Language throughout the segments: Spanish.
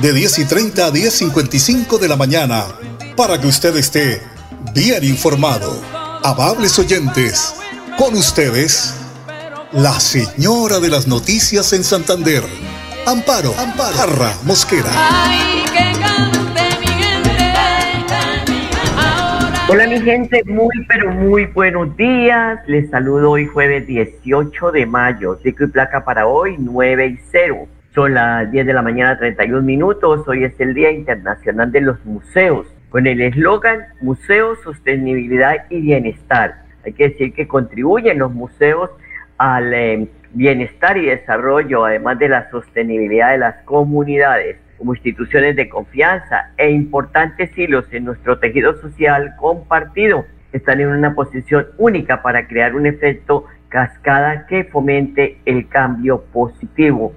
de 10 y 30 a 10.55 de la mañana, para que usted esté bien informado. Amables oyentes, con ustedes, la señora de las noticias en Santander, Amparo, Amparo, Jarra Mosquera. Hola mi gente, muy pero muy buenos días. Les saludo hoy jueves 18 de mayo. Ciclo y placa para hoy 9 y 0. Son las 10 de la mañana 31 minutos. Hoy es el Día Internacional de los Museos. Con el eslogan Museo, Sostenibilidad y Bienestar. Hay que decir que contribuyen los museos al eh, bienestar y desarrollo, además de la sostenibilidad de las comunidades como instituciones de confianza e importantes hilos en nuestro tejido social compartido están en una posición única para crear un efecto cascada que fomente el cambio positivo.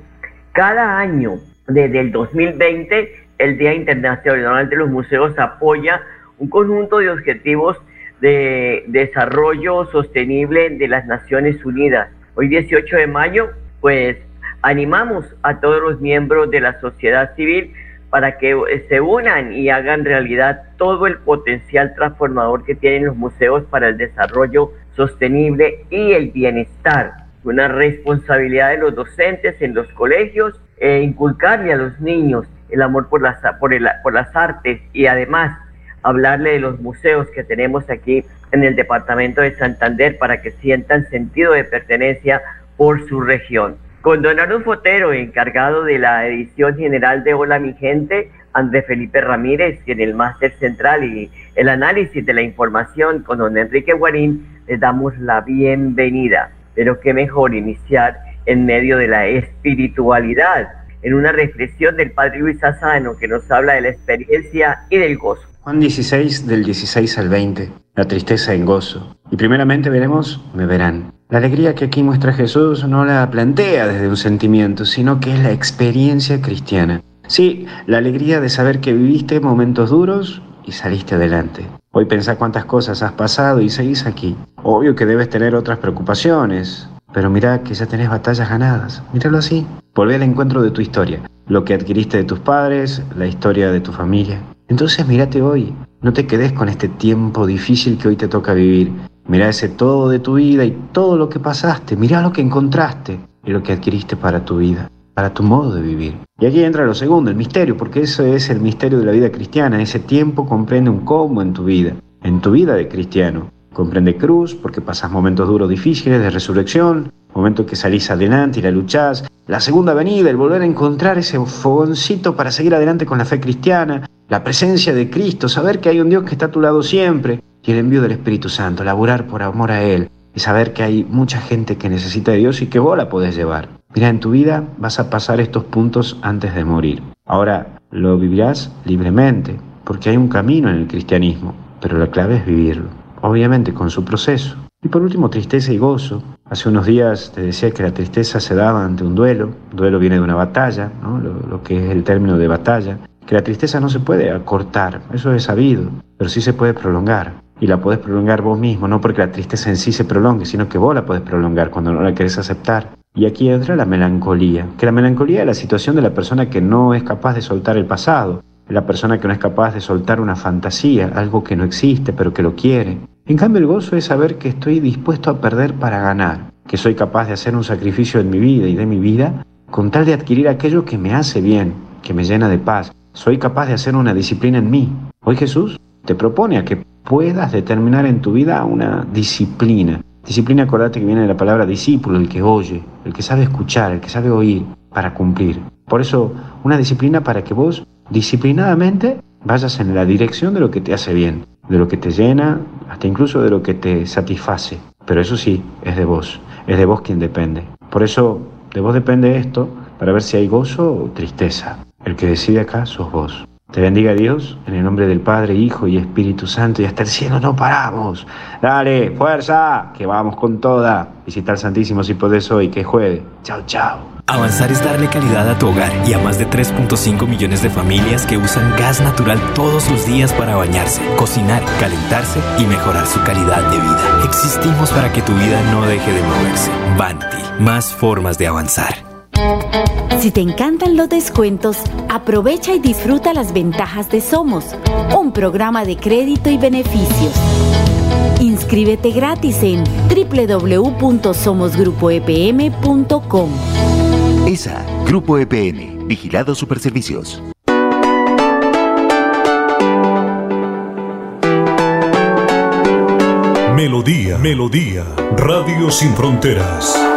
Cada año, desde el 2020, el Día Internacional de los Museos apoya un conjunto de objetivos de desarrollo sostenible de las Naciones Unidas. Hoy 18 de mayo, pues animamos a todos los miembros de la sociedad civil para que se unan y hagan realidad todo el potencial transformador que tienen los museos para el desarrollo sostenible y el bienestar. Una responsabilidad de los docentes en los colegios e inculcarle a los niños el amor por las, por, por las artes y además hablarle de los museos que tenemos aquí en el departamento de Santander para que sientan sentido de pertenencia por su región. Con don Fotero, encargado de la edición general de Hola mi gente, Andrés Felipe Ramírez, en el máster central y el análisis de la información con don Enrique Guarín, les damos la bienvenida. Pero qué mejor iniciar en medio de la espiritualidad, en una reflexión del Padre Luis Asano que nos habla de la experiencia y del gozo. Juan 16 del 16 al 20, la tristeza en gozo. Y primeramente veremos, me verán. La alegría que aquí muestra Jesús no la plantea desde un sentimiento, sino que es la experiencia cristiana. Sí, la alegría de saber que viviste momentos duros y saliste adelante. Hoy pensá cuántas cosas has pasado y seguís aquí. Obvio que debes tener otras preocupaciones, pero mira que ya tenés batallas ganadas. Míralo así. Volvé al encuentro de tu historia, lo que adquiriste de tus padres, la historia de tu familia. Entonces mírate hoy. No te quedes con este tiempo difícil que hoy te toca vivir. Mirá ese todo de tu vida y todo lo que pasaste. Mirá lo que encontraste y lo que adquiriste para tu vida, para tu modo de vivir. Y aquí entra lo segundo, el misterio, porque eso es el misterio de la vida cristiana. Ese tiempo comprende un cómo en tu vida, en tu vida de cristiano. Comprende cruz, porque pasas momentos duros, difíciles, de resurrección, momentos que salís adelante y la luchás. La segunda venida, el volver a encontrar ese fogoncito para seguir adelante con la fe cristiana. La presencia de Cristo, saber que hay un Dios que está a tu lado siempre y el envío del Espíritu Santo, laburar por amor a Él y saber que hay mucha gente que necesita de Dios y que vos la podés llevar. Mira, en tu vida vas a pasar estos puntos antes de morir. Ahora lo vivirás libremente, porque hay un camino en el cristianismo, pero la clave es vivirlo, obviamente con su proceso. Y por último, tristeza y gozo. Hace unos días te decía que la tristeza se daba ante un duelo. duelo viene de una batalla, ¿no? lo, lo que es el término de batalla. Que la tristeza no se puede acortar, eso es sabido, pero sí se puede prolongar y la puedes prolongar vos mismo, no porque la tristeza en sí se prolongue, sino que vos la puedes prolongar cuando no la querés aceptar. Y aquí entra la melancolía, que la melancolía es la situación de la persona que no es capaz de soltar el pasado, la persona que no es capaz de soltar una fantasía, algo que no existe pero que lo quiere. En cambio el gozo es saber que estoy dispuesto a perder para ganar, que soy capaz de hacer un sacrificio en mi vida y de mi vida con tal de adquirir aquello que me hace bien, que me llena de paz. Soy capaz de hacer una disciplina en mí. Hoy Jesús te propone a que puedas determinar en tu vida una disciplina. Disciplina, acordate que viene de la palabra discípulo, el que oye, el que sabe escuchar, el que sabe oír para cumplir. Por eso, una disciplina para que vos disciplinadamente vayas en la dirección de lo que te hace bien, de lo que te llena, hasta incluso de lo que te satisface. Pero eso sí, es de vos, es de vos quien depende. Por eso, de vos depende esto para ver si hay gozo o tristeza. El que decide acá sos vos. Te bendiga Dios, en el nombre del Padre, Hijo y Espíritu Santo, y hasta el cielo no paramos. Dale, fuerza, que vamos con toda. Visita al Santísimo si podés hoy, que juegue. Chao, chao. Avanzar es darle calidad a tu hogar y a más de 3.5 millones de familias que usan gas natural todos los días para bañarse, cocinar, calentarse y mejorar su calidad de vida. Existimos para que tu vida no deje de moverse. Banti, más formas de avanzar. Si te encantan los descuentos, aprovecha y disfruta las ventajas de Somos, un programa de crédito y beneficios. Inscríbete gratis en www.somosgrupoepm.com. ESA, Grupo EPM, Vigilado Superservicios. Melodía, Melodía, Radio Sin Fronteras.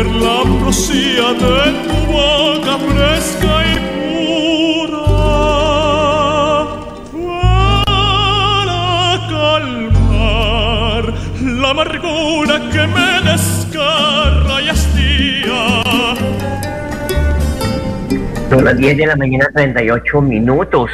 Beber la ambrosía de tu boca fresca y pura. Para calmar la amargura que me descarra y hastía son las 10 de la mañana, 38 minutos.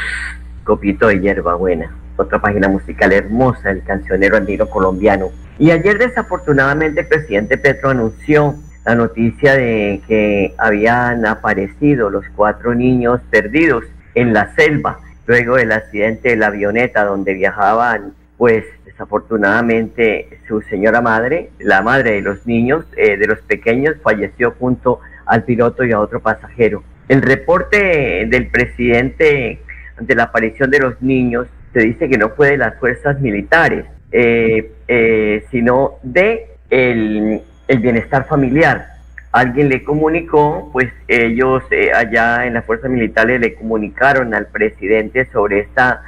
Copito de hierbabuena. Otra página musical hermosa, el cancionero andino colombiano. Y ayer desafortunadamente el presidente Petro anunció la noticia de que habían aparecido los cuatro niños perdidos en la selva luego del accidente de la avioneta donde viajaban pues desafortunadamente su señora madre, la madre de los niños, eh, de los pequeños, falleció junto al piloto y a otro pasajero. El reporte del presidente ante la aparición de los niños se dice que no fue de las fuerzas militares, eh, eh, sino de el, bienestar familiar. Alguien le comunicó, pues ellos eh, allá en las fuerzas militares le comunicaron al presidente sobre esta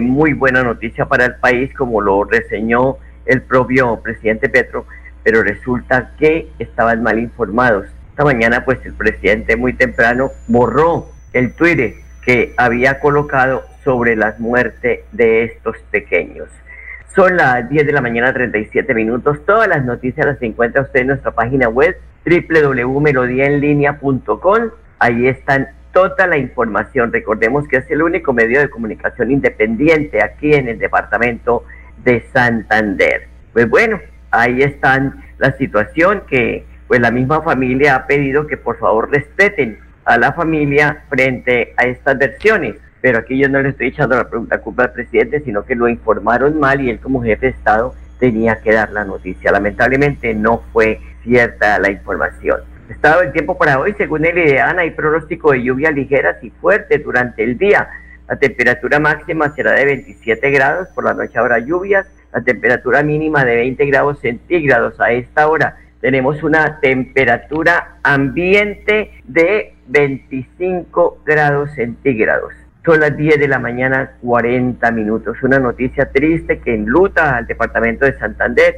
muy buena noticia para el país, como lo reseñó el propio presidente Petro, pero resulta que estaban mal informados esta mañana, pues el presidente muy temprano borró el Twitter que había colocado sobre la muerte de estos pequeños. Son las 10 de la mañana, 37 minutos. Todas las noticias las encuentra usted en nuestra página web www.melodiaenlinea.com. Ahí están toda la información. Recordemos que es el único medio de comunicación independiente aquí en el departamento de Santander. Pues bueno, ahí están la situación que pues la misma familia ha pedido que por favor respeten a la familia frente a estas versiones. Pero aquí yo no le estoy echando la, pregunta culpa al presidente, sino que lo informaron mal y él como jefe de Estado tenía que dar la noticia. Lamentablemente no fue cierta la información. Estado el tiempo para hoy, según el IDEAN, hay pronóstico de lluvias ligeras y fuertes durante el día. La temperatura máxima será de 27 grados, por la noche habrá lluvias, la temperatura mínima de 20 grados centígrados a esta hora tenemos una temperatura ambiente de 25 grados centígrados. Son las 10 de la mañana, 40 minutos. Una noticia triste que enluta al departamento de Santander.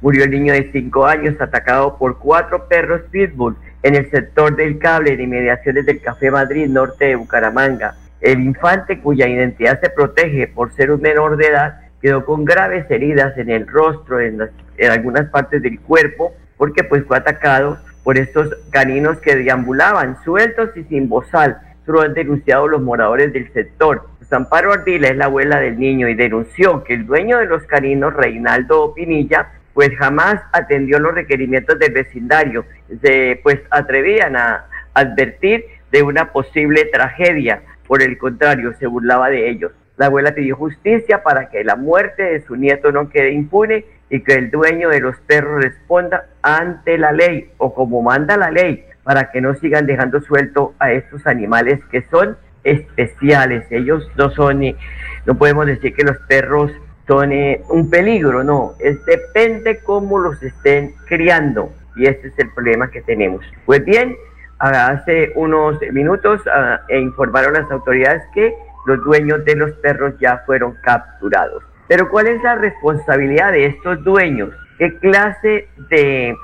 Murió el niño de 5 años atacado por cuatro perros pitbull en el sector del cable en inmediaciones del Café Madrid Norte de Bucaramanga. El infante, cuya identidad se protege por ser un menor de edad, quedó con graves heridas en el rostro, en, en algunas partes del cuerpo porque pues fue atacado por estos caninos que deambulaban sueltos y sin bozal lo han denunciado los moradores del sector. Amparo Ardila es la abuela del niño y denunció que el dueño de los caninos, Reinaldo Pinilla, pues jamás atendió los requerimientos del vecindario. Se pues atrevían a advertir de una posible tragedia. Por el contrario, se burlaba de ellos. La abuela pidió justicia para que la muerte de su nieto no quede impune y que el dueño de los perros responda ante la ley o como manda la ley para que no sigan dejando suelto a estos animales que son especiales. Ellos no son, eh, no podemos decir que los perros son eh, un peligro, no, es depende cómo los estén criando y ese es el problema que tenemos. Pues bien, hace unos minutos e informaron las autoridades que los dueños de los perros ya fueron capturados. Pero ¿cuál es la responsabilidad de estos dueños? ¿Qué clase de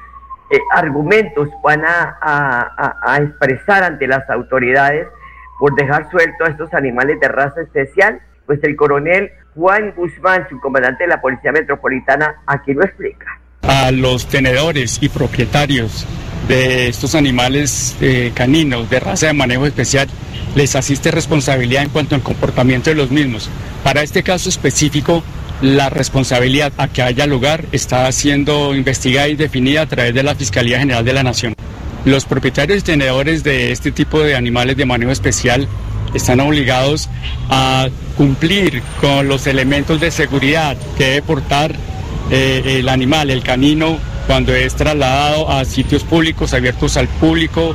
eh, argumentos van a, expresar ante las autoridades por dejar suelto a estos animales de raza especial? Pues el coronel Juan Guzmán, su comandante de la Policía Metropolitana, aquí lo explica. A los tenedores y propietarios de estos animales eh, caninos de raza de manejo especial les asiste responsabilidad en cuanto al comportamiento de los mismos. Para este caso específico, la responsabilidad a que haya lugar está siendo investigada y definida a través de la Fiscalía General de la Nación. Los propietarios y tenedores de este tipo de animales de manejo especial están obligados a cumplir con los elementos de seguridad que debe portar eh, el animal, el canino, cuando es trasladado a sitios públicos abiertos al público,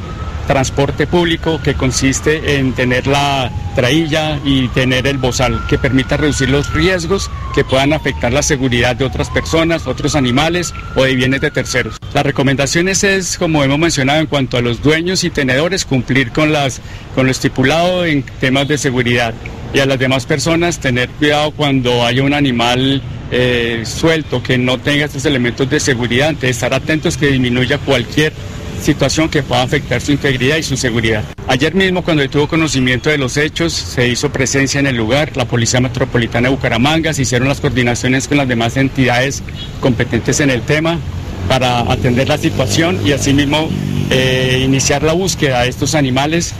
transporte público que consiste en tener la trailla y tener el bozal que permita reducir los riesgos que puedan afectar la seguridad de otras personas, otros animales o de bienes de terceros. Las recomendaciones es, como hemos mencionado, en cuanto a los dueños y tenedores, cumplir con, las, con lo estipulado en temas de seguridad y a las demás personas tener cuidado cuando haya un animal eh, suelto que no tenga estos elementos de seguridad, de estar atentos que disminuya cualquier situación que pueda afectar su integridad y su seguridad. Ayer mismo, cuando tuvo conocimiento de los hechos, se hizo presencia en el lugar, la Policía Metropolitana de Bucaramanga, se hicieron las coordinaciones con las demás entidades competentes en el tema para atender la situación y asimismo eh, iniciar la búsqueda de estos animales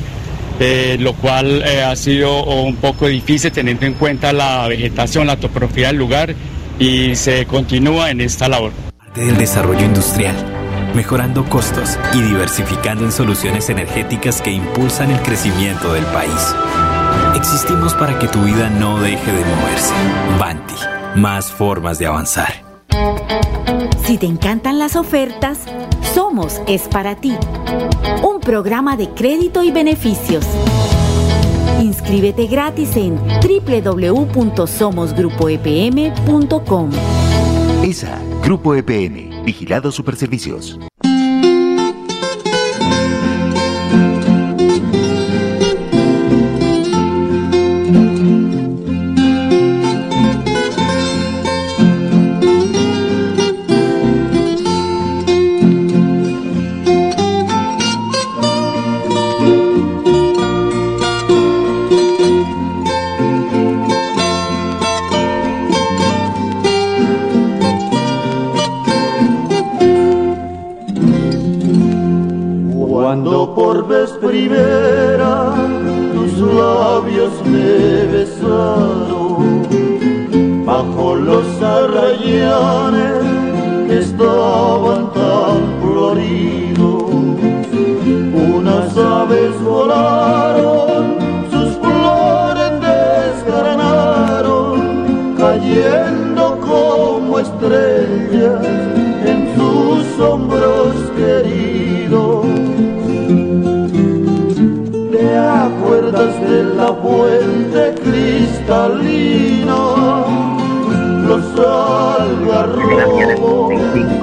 eh, lo cual eh, ha sido un poco difícil teniendo en cuenta la vegetación, la topografía del lugar y se continúa en esta labor. Del desarrollo industrial mejorando costos y diversificando en soluciones energéticas que impulsan el crecimiento del país. Existimos para que tu vida no deje de moverse. Banti, más formas de avanzar. Si te encantan las ofertas, Somos es para ti. Un programa de crédito y beneficios. Inscríbete gratis en www.somosgrupoepm.com. ESA, Grupo EPN Vigilado Superservicios. primera tus labios me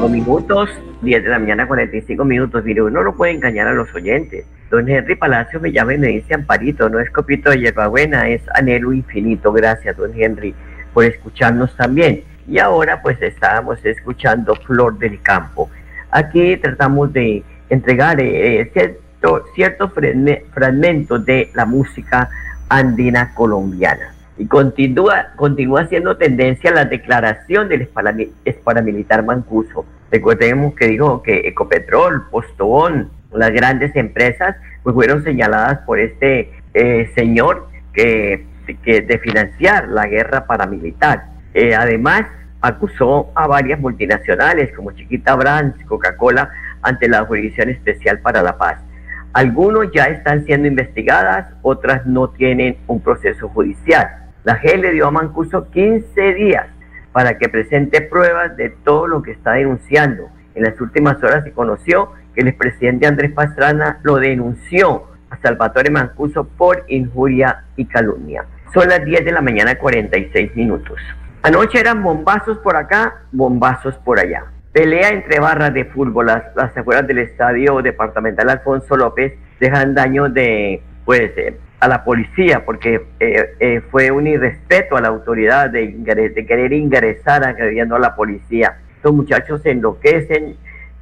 minutos, 10 de la mañana, 45 minutos. Mire, uno no puede engañar a los oyentes. Don Henry Palacio me llama y me dice Amparito, no es copito de hierbabuena, es anhelo infinito. Gracias, don Henry, por escucharnos también. Y ahora pues estábamos escuchando Flor del Campo. Aquí tratamos de entregar eh, cierto, ciertos fragmentos de la música andina colombiana. Y continúa, continúa siendo tendencia la declaración del paramilitar Mancuso. Recordemos que dijo que Ecopetrol, Postobón, las grandes empresas, pues fueron señaladas por este eh, señor que, que, de financiar la guerra paramilitar. Eh, además, acusó a varias multinacionales como Chiquita Brands, Coca-Cola, ante la Jurisdicción Especial para la Paz. Algunos ya están siendo investigadas, otras no tienen un proceso judicial. La G le dio a Mancuso 15 días para que presente pruebas de todo lo que está denunciando. En las últimas horas se conoció que el expresidente Andrés Pastrana lo denunció a Salvatore Mancuso por injuria y calumnia. Son las 10 de la mañana 46 minutos. Anoche eran bombazos por acá, bombazos por allá. Pelea entre barras de fútbol. Las, las afueras del estadio departamental Alfonso López dejan daño de, pues, eh, a la policía porque eh, eh, fue un irrespeto a la autoridad de, de querer ingresar agrediendo a la policía. Estos muchachos se enloquecen,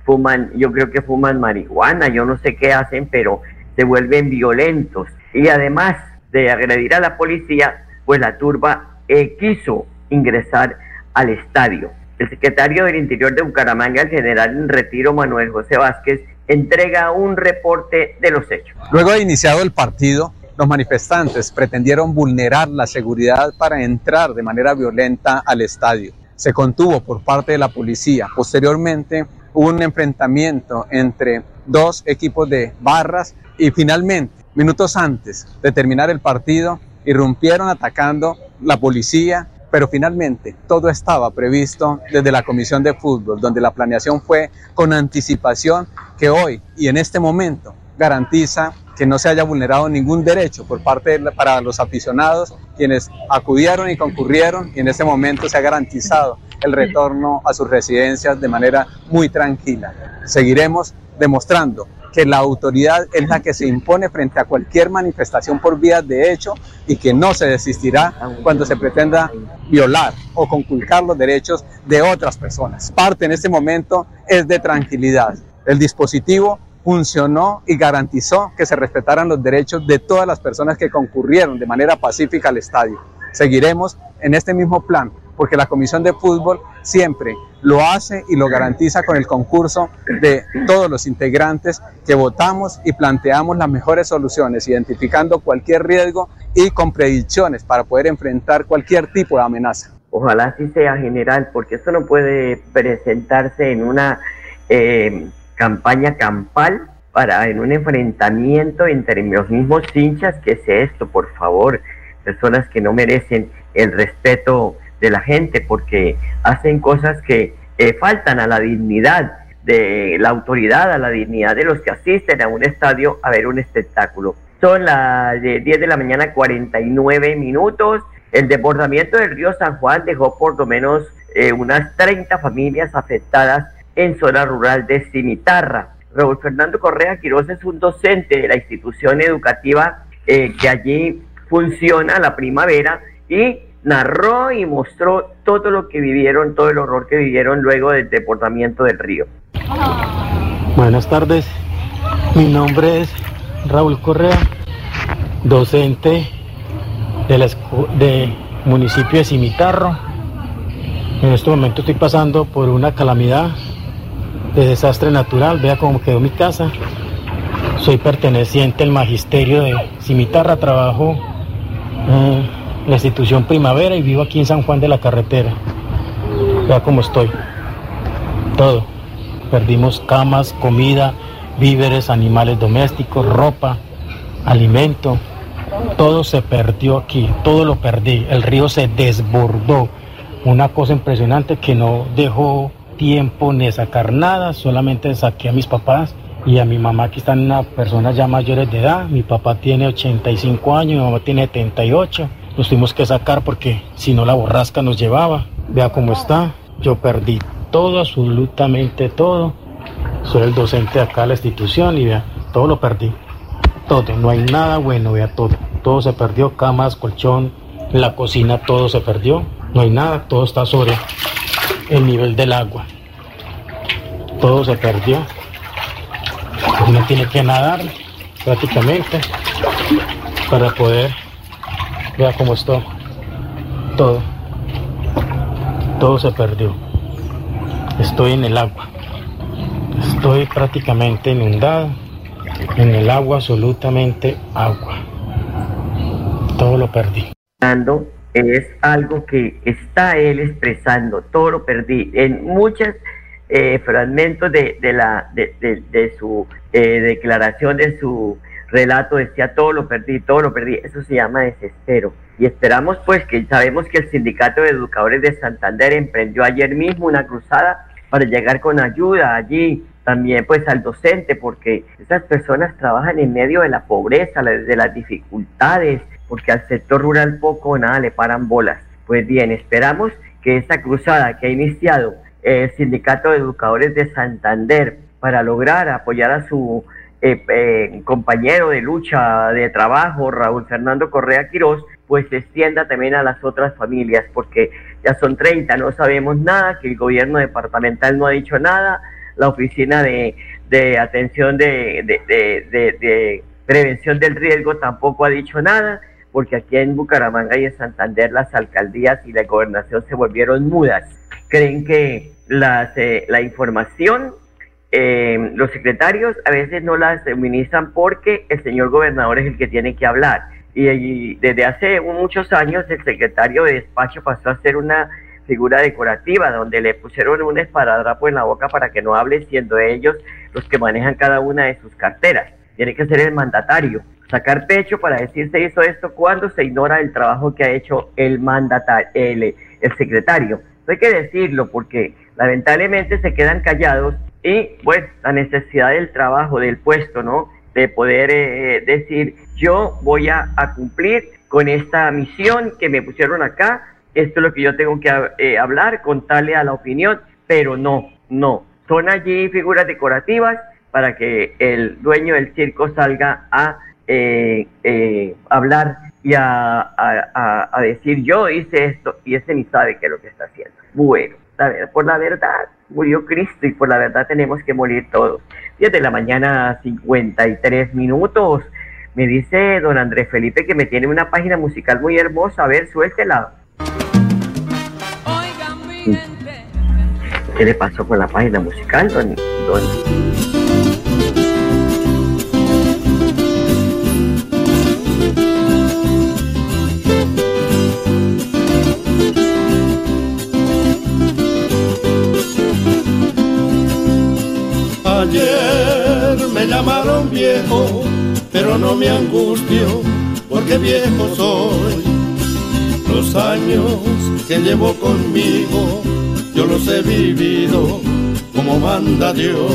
fuman, yo creo que fuman marihuana, yo no sé qué hacen, pero se vuelven violentos. Y además de agredir a la policía, pues la turba quiso ingresar al estadio. El secretario del Interior de Bucaramanga, el general en retiro Manuel José Vázquez, entrega un reporte de los hechos. Luego de iniciado el partido, los manifestantes pretendieron vulnerar la seguridad para entrar de manera violenta al estadio. Se contuvo por parte de la policía. Posteriormente hubo un enfrentamiento entre dos equipos de barras y finalmente, minutos antes de terminar el partido, irrumpieron atacando la policía pero finalmente todo estaba previsto desde la Comisión de Fútbol, donde la planeación fue con anticipación que hoy y en este momento garantiza que no se haya vulnerado ningún derecho por parte de, para los aficionados, quienes acudieron y concurrieron, y en este momento se ha garantizado el retorno a sus residencias de manera muy tranquila. Seguiremos demostrando que la autoridad es la que se impone frente a cualquier manifestación por vías de hecho y que no se desistirá cuando se pretenda violar o conculcar los derechos de otras personas. Parte en este momento es de tranquilidad. El dispositivo funcionó y garantizó que se respetaran los derechos de todas las personas que concurrieron de manera pacífica al estadio. Seguiremos en este mismo plan porque la Comisión de Fútbol siempre lo hace y lo garantiza con el concurso de todos los integrantes que votamos y planteamos las mejores soluciones, identificando cualquier riesgo y con predicciones para poder enfrentar cualquier tipo de amenaza. Ojalá así sea general, porque esto no puede presentarse en una eh, campaña campal para en un enfrentamiento entre los mismos hinchas, que es esto, por favor, personas que no merecen el respeto de la gente porque hacen cosas que eh, faltan a la dignidad de la autoridad, a la dignidad de los que asisten a un estadio a ver un espectáculo. Son las 10 de la mañana 49 minutos. El desbordamiento del río San Juan dejó por lo menos eh, unas 30 familias afectadas en zona rural de Cimitarra. Raúl Fernando Correa Quiroz es un docente de la institución educativa eh, que allí funciona la primavera y narró y mostró todo lo que vivieron, todo el horror que vivieron luego del deportamiento del río. Buenas tardes, mi nombre es Raúl Correa, docente de la de municipio de Cimitarro. En este momento estoy pasando por una calamidad de desastre natural, vea cómo quedó mi casa. Soy perteneciente al magisterio de Cimitarra, trabajo la institución Primavera y vivo aquí en San Juan de la Carretera. Vea cómo estoy. Todo. Perdimos camas, comida, víveres, animales domésticos, ropa, alimento. Todo se perdió aquí, todo lo perdí. El río se desbordó. Una cosa impresionante que no dejó tiempo ni sacar nada, solamente saqué a mis papás y a mi mamá, que están unas personas ya mayores de edad. Mi papá tiene 85 años, mi mamá tiene 78 nos tuvimos que sacar porque si no la borrasca nos llevaba. Vea cómo está. Yo perdí todo, absolutamente todo. Soy el docente de acá de la institución y vea, todo lo perdí. Todo, no hay nada bueno, vea todo. Todo se perdió, camas, colchón, la cocina, todo se perdió. No hay nada, todo está sobre el nivel del agua. Todo se perdió. Uno tiene que nadar prácticamente para poder Vea cómo está. Todo. Todo se perdió. Estoy en el agua. Estoy prácticamente inundado. En el agua, absolutamente agua. todo lo perdí. Es algo que está él expresando, todo lo perdí. En muchos eh, fragmentos de, la, de, su eh, declaración, de su relato, decía todo lo perdí, todo lo perdí. Eso se llama desespero. Y esperamos pues que sabemos que el Sindicato de Educadores de Santander emprendió ayer mismo una cruzada para llegar con ayuda allí también pues al docente, porque esas personas trabajan en medio de la pobreza, de las dificultades, porque al sector rural poco o nada le paran bolas. Pues bien, esperamos que esta cruzada que ha iniciado el Sindicato de Educadores de Santander para lograr apoyar a su eh, eh, compañero de lucha de trabajo, Raúl Fernando Correa Quirós, pues se extienda también a las otras familias, porque ya son 30, no sabemos nada, que el gobierno departamental no ha dicho nada, la oficina de, atención de, prevención del riesgo tampoco ha dicho nada, porque aquí en Bucaramanga y en Santander las alcaldías y la gobernación se volvieron mudas. Creen que las, eh, la información, eh, los secretarios a veces no la suministran porque el señor gobernador es el que tiene que hablar. Y, desde hace muchos años el secretario de despacho pasó a ser una figura decorativa, donde le pusieron un esparadrapo en la boca para que no hable, siendo ellos los que manejan cada una de sus carteras. Tiene que ser el mandatario, sacar pecho para decir se hizo esto cuando se ignora el trabajo que ha hecho el mandatario, el, el secretario. hay que decirlo porque lamentablemente se quedan callados y pues la necesidad del trabajo, del puesto, ¿no? De poder eh, decir yo voy a, a cumplir con esta misión que me pusieron acá esto es lo que yo tengo que eh, hablar, contarle a la opinión, pero no, no. Son allí figuras decorativas para que el dueño del circo salga a eh, eh, hablar y a, decir yo hice esto y ese ni sabe qué es lo que está haciendo. Bueno, por la verdad murió Cristo y por la verdad tenemos que morir todos. 10 de la mañana, 53 minutos. Me dice don Andrés Felipe que me tiene una página musical muy hermosa. A ver, suéltela. ¿Qué le pasó con la página musical, don, Ayer llamaron viejo, pero no me angustio, porque viejo soy. Los años que llevo conmigo yo los he vivido como manda Dios.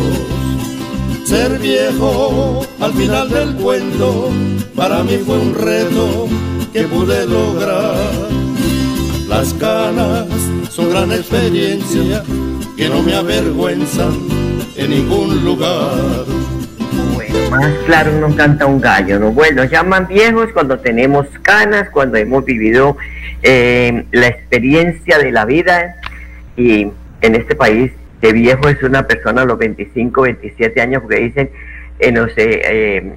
Ser viejo al final del cuento para mí fue un reto que pude lograr. Las canas son gran experiencia que no me avergüenzan en ningún lugar. Más claro no canta un gallo, ¿no? Bueno, llaman viejos cuando tenemos canas, cuando hemos vivido eh, la experiencia de la vida y en este país de viejo es una persona a los 25, 27 años, porque dicen, en los eh,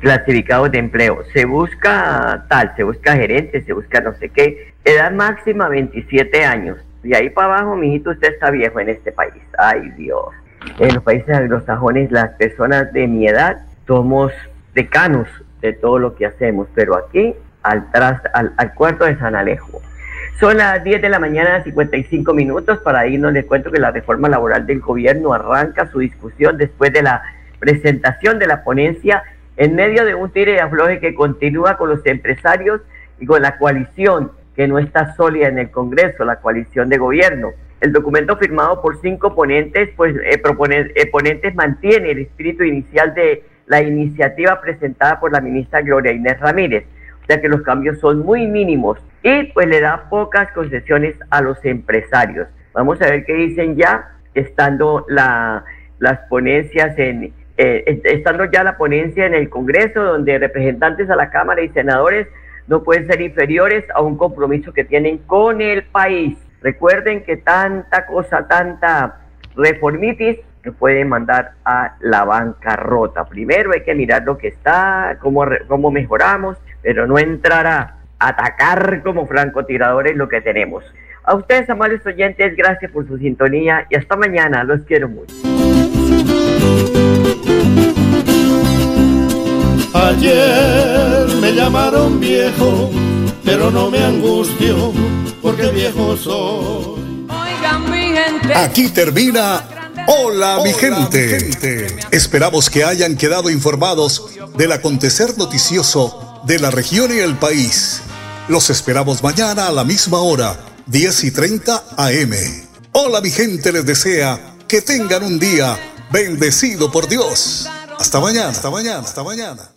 clasificados de empleo, se busca tal, se busca gerente, se busca no sé qué, edad máxima 27 años. Y ahí para abajo, mijito, usted está viejo en este país. Ay Dios. En los países anglosajones, las personas de mi edad somos decanos de todo lo que hacemos, pero aquí al, tras, al, al cuarto de San Alejo son las 10 de la mañana, 55 minutos. Para irnos les cuento que la reforma laboral del gobierno arranca su discusión después de la presentación de la ponencia en medio de un tire y afloje que continúa con los empresarios y con la coalición que no está sólida en el Congreso, la coalición de gobierno. El documento firmado por cinco ponentes, pues eh, eh, ponentes mantiene el espíritu inicial de la iniciativa presentada por la ministra Gloria Inés Ramírez, o sea que los cambios son muy mínimos y pues le da pocas concesiones a los empresarios. Vamos a ver qué dicen ya, estando la, las ponencias en, eh, estando ya la ponencia en el Congreso, donde representantes a la Cámara y senadores no pueden ser inferiores a un compromiso que tienen con el país. Recuerden que tanta cosa, tanta reformitis, que puede mandar a la bancarrota. Primero hay que mirar lo que está, cómo, cómo mejoramos, pero no entrará atacar como francotiradores lo que tenemos. A ustedes, amables oyentes, gracias por su sintonía y hasta mañana. Los quiero mucho. Ayer me llamaron viejo, pero no me angustio, porque viejo soy. Oigan mi gente. Aquí termina Hola, mi, gente. Esperamos que hayan quedado informados del acontecer noticioso de la región y el país. Los esperamos mañana a la misma hora, 10 y 30 AM. Hola, mi gente les desea que tengan un día bendecido por Dios. Hasta mañana, hasta mañana, hasta mañana.